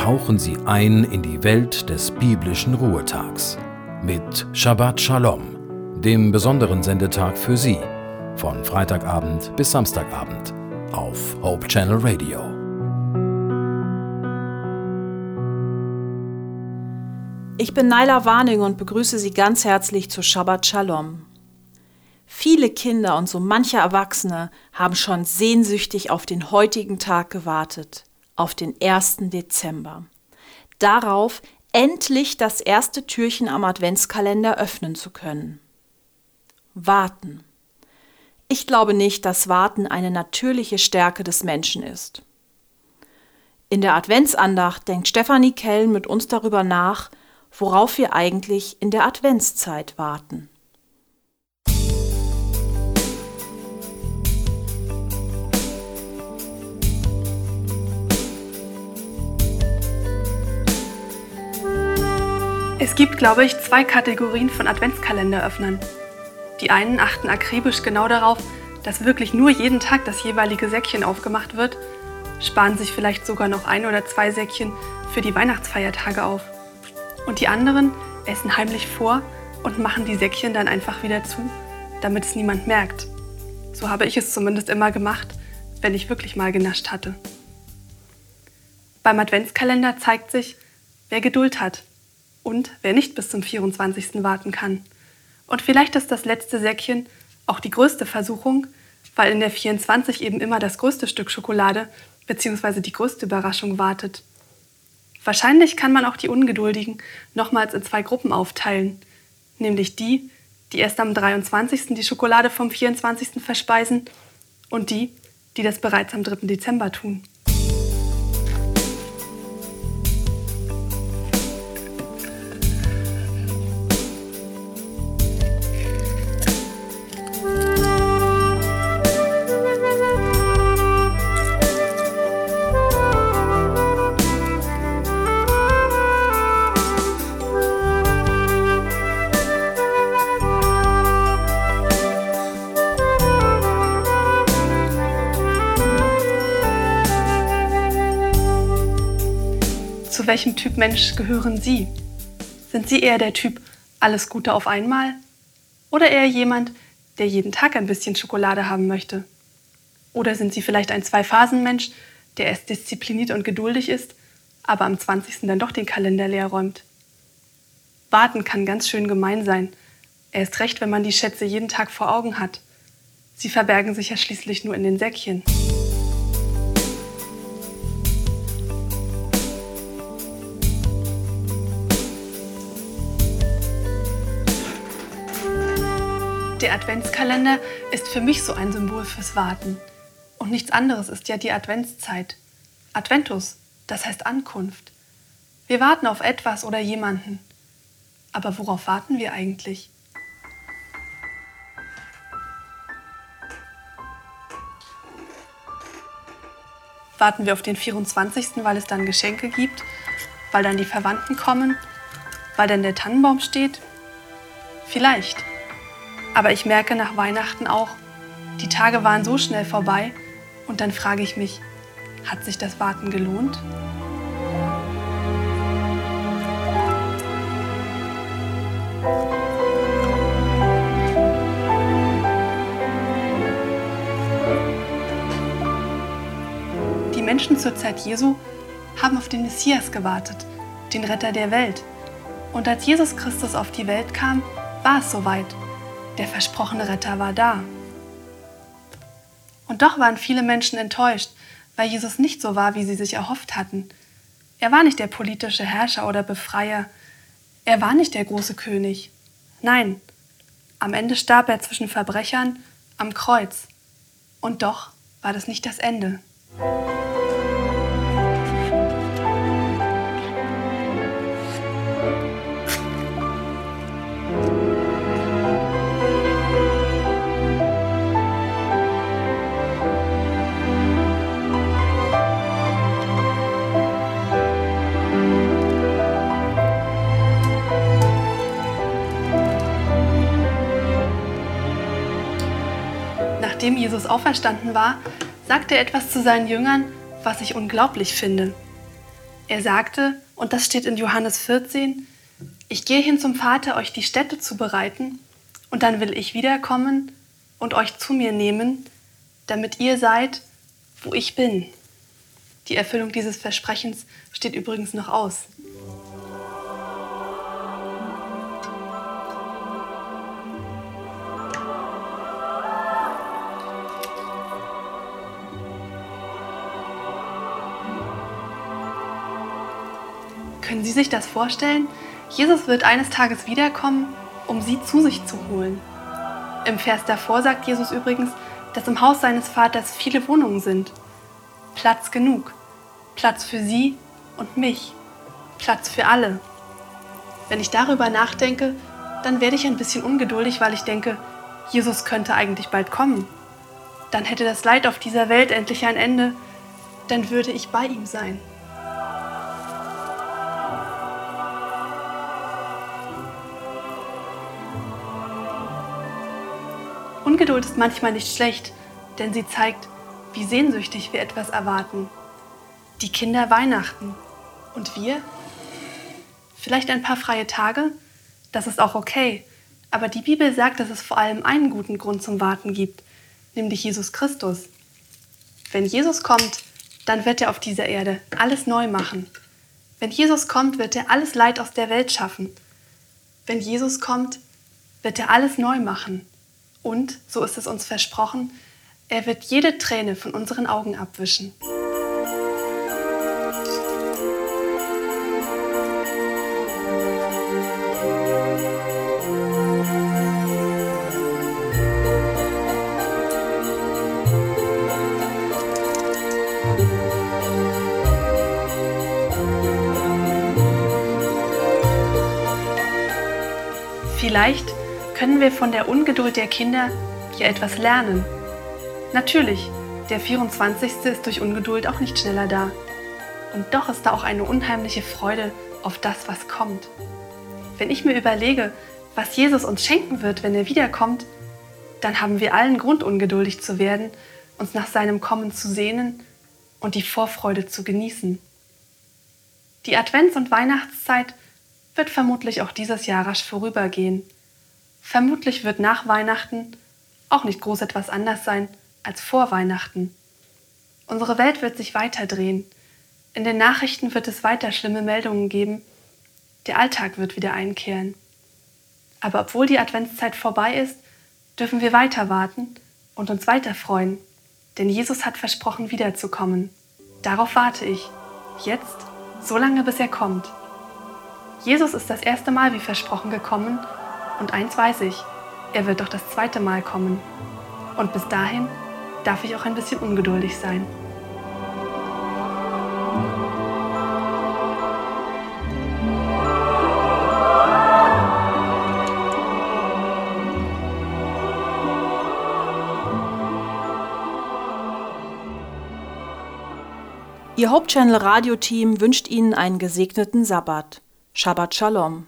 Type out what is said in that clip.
tauchen Sie ein in die Welt des biblischen Ruhetags mit Shabbat Shalom, dem besonderen Sendetag für Sie, von Freitagabend bis Samstagabend auf Hope Channel Radio. Ich bin Naila Warning und begrüße Sie ganz herzlich zu Shabbat Shalom. Viele Kinder und so manche Erwachsene haben schon sehnsüchtig auf den heutigen Tag gewartet, auf den 1. Dezember. Darauf, endlich das erste Türchen am Adventskalender öffnen zu können. Warten. Ich glaube nicht, dass Warten eine natürliche Stärke des Menschen ist. In der Adventsandacht denkt Stefanie Kellen mit uns darüber nach, worauf wir eigentlich in der Adventszeit warten. Es gibt, glaube ich, zwei Kategorien von Adventskalenderöffnern. Die einen achten akribisch genau darauf, dass wirklich nur jeden Tag das jeweilige Säckchen aufgemacht wird, sparen sich vielleicht sogar noch ein oder zwei Säckchen für die Weihnachtsfeiertage auf. Und die anderen essen heimlich vor und machen die Säckchen dann einfach wieder zu, damit es niemand merkt. So habe ich es zumindest immer gemacht, wenn ich wirklich mal genascht hatte. Beim Adventskalender zeigt sich, wer Geduld hat und wer nicht bis zum 24. warten kann. Und vielleicht ist das letzte Säckchen auch die größte Versuchung, weil in der 24 eben immer das größte Stück Schokolade bzw. die größte Überraschung wartet. Wahrscheinlich kann man auch die Ungeduldigen nochmals in zwei Gruppen aufteilen, nämlich die, die erst am 23. die Schokolade vom 24. verspeisen und die, die das bereits am 3. Dezember tun. Zu welchem Typ Mensch gehören Sie? Sind Sie eher der Typ alles Gute auf einmal? Oder eher jemand, der jeden Tag ein bisschen Schokolade haben möchte? Oder sind Sie vielleicht ein Zwei-Phasen-Mensch, der erst diszipliniert und geduldig ist, aber am 20. dann doch den Kalender leer räumt? Warten kann ganz schön gemein sein. Erst recht, wenn man die Schätze jeden Tag vor Augen hat. Sie verbergen sich ja schließlich nur in den Säckchen. Der Adventskalender ist für mich so ein Symbol fürs Warten. Und nichts anderes ist ja die Adventszeit. Adventus, das heißt Ankunft. Wir warten auf etwas oder jemanden. Aber worauf warten wir eigentlich? Warten wir auf den 24., weil es dann Geschenke gibt, weil dann die Verwandten kommen, weil dann der Tannenbaum steht? Vielleicht. Aber ich merke nach Weihnachten auch, die Tage waren so schnell vorbei und dann frage ich mich, hat sich das Warten gelohnt? Die Menschen zur Zeit Jesu haben auf den Messias gewartet, den Retter der Welt. Und als Jesus Christus auf die Welt kam, war es soweit. Der versprochene Retter war da. Und doch waren viele Menschen enttäuscht, weil Jesus nicht so war, wie sie sich erhofft hatten. Er war nicht der politische Herrscher oder Befreier. Er war nicht der große König. Nein, am Ende starb er zwischen Verbrechern am Kreuz. Und doch war das nicht das Ende. Nachdem Jesus auferstanden war, sagte er etwas zu seinen Jüngern, was ich unglaublich finde. Er sagte, und das steht in Johannes 14, ich gehe hin zum Vater, euch die Städte zu bereiten, und dann will ich wiederkommen und euch zu mir nehmen, damit ihr seid, wo ich bin. Die Erfüllung dieses Versprechens steht übrigens noch aus. Können Sie sich das vorstellen? Jesus wird eines Tages wiederkommen, um sie zu sich zu holen. Im Vers davor sagt Jesus übrigens, dass im Haus seines Vaters viele Wohnungen sind. Platz genug. Platz für sie und mich. Platz für alle. Wenn ich darüber nachdenke, dann werde ich ein bisschen ungeduldig, weil ich denke, Jesus könnte eigentlich bald kommen. Dann hätte das Leid auf dieser Welt endlich ein Ende, dann würde ich bei ihm sein. Ungeduld ist manchmal nicht schlecht, denn sie zeigt, wie sehnsüchtig wir etwas erwarten. Die Kinder Weihnachten. Und wir? Vielleicht ein paar freie Tage? Das ist auch okay. Aber die Bibel sagt, dass es vor allem einen guten Grund zum Warten gibt, nämlich Jesus Christus. Wenn Jesus kommt, dann wird er auf dieser Erde alles neu machen. Wenn Jesus kommt, wird er alles Leid aus der Welt schaffen. Wenn Jesus kommt, wird er alles neu machen. Und, so ist es uns versprochen, er wird jede Träne von unseren Augen abwischen. Vielleicht können wir von der Ungeduld der Kinder ja etwas lernen. Natürlich, der 24. ist durch Ungeduld auch nicht schneller da. Und doch ist da auch eine unheimliche Freude auf das, was kommt. Wenn ich mir überlege, was Jesus uns schenken wird, wenn er wiederkommt, dann haben wir allen Grund, ungeduldig zu werden, uns nach seinem Kommen zu sehnen und die Vorfreude zu genießen. Die Advents- und Weihnachtszeit wird vermutlich auch dieses Jahr rasch vorübergehen. Vermutlich wird nach Weihnachten auch nicht groß etwas anders sein als vor Weihnachten. Unsere Welt wird sich weiter drehen. In den Nachrichten wird es weiter schlimme Meldungen geben. Der Alltag wird wieder einkehren. Aber obwohl die Adventszeit vorbei ist, dürfen wir weiter warten und uns weiter freuen, denn Jesus hat versprochen, wiederzukommen. Darauf warte ich. Jetzt, so lange bis er kommt. Jesus ist das erste Mal wie versprochen gekommen und eins weiß ich, er wird doch das zweite Mal kommen. Und bis dahin darf ich auch ein bisschen ungeduldig sein. Ihr Hauptchannel Radio Team wünscht Ihnen einen gesegneten Sabbat. Shabbat Shalom.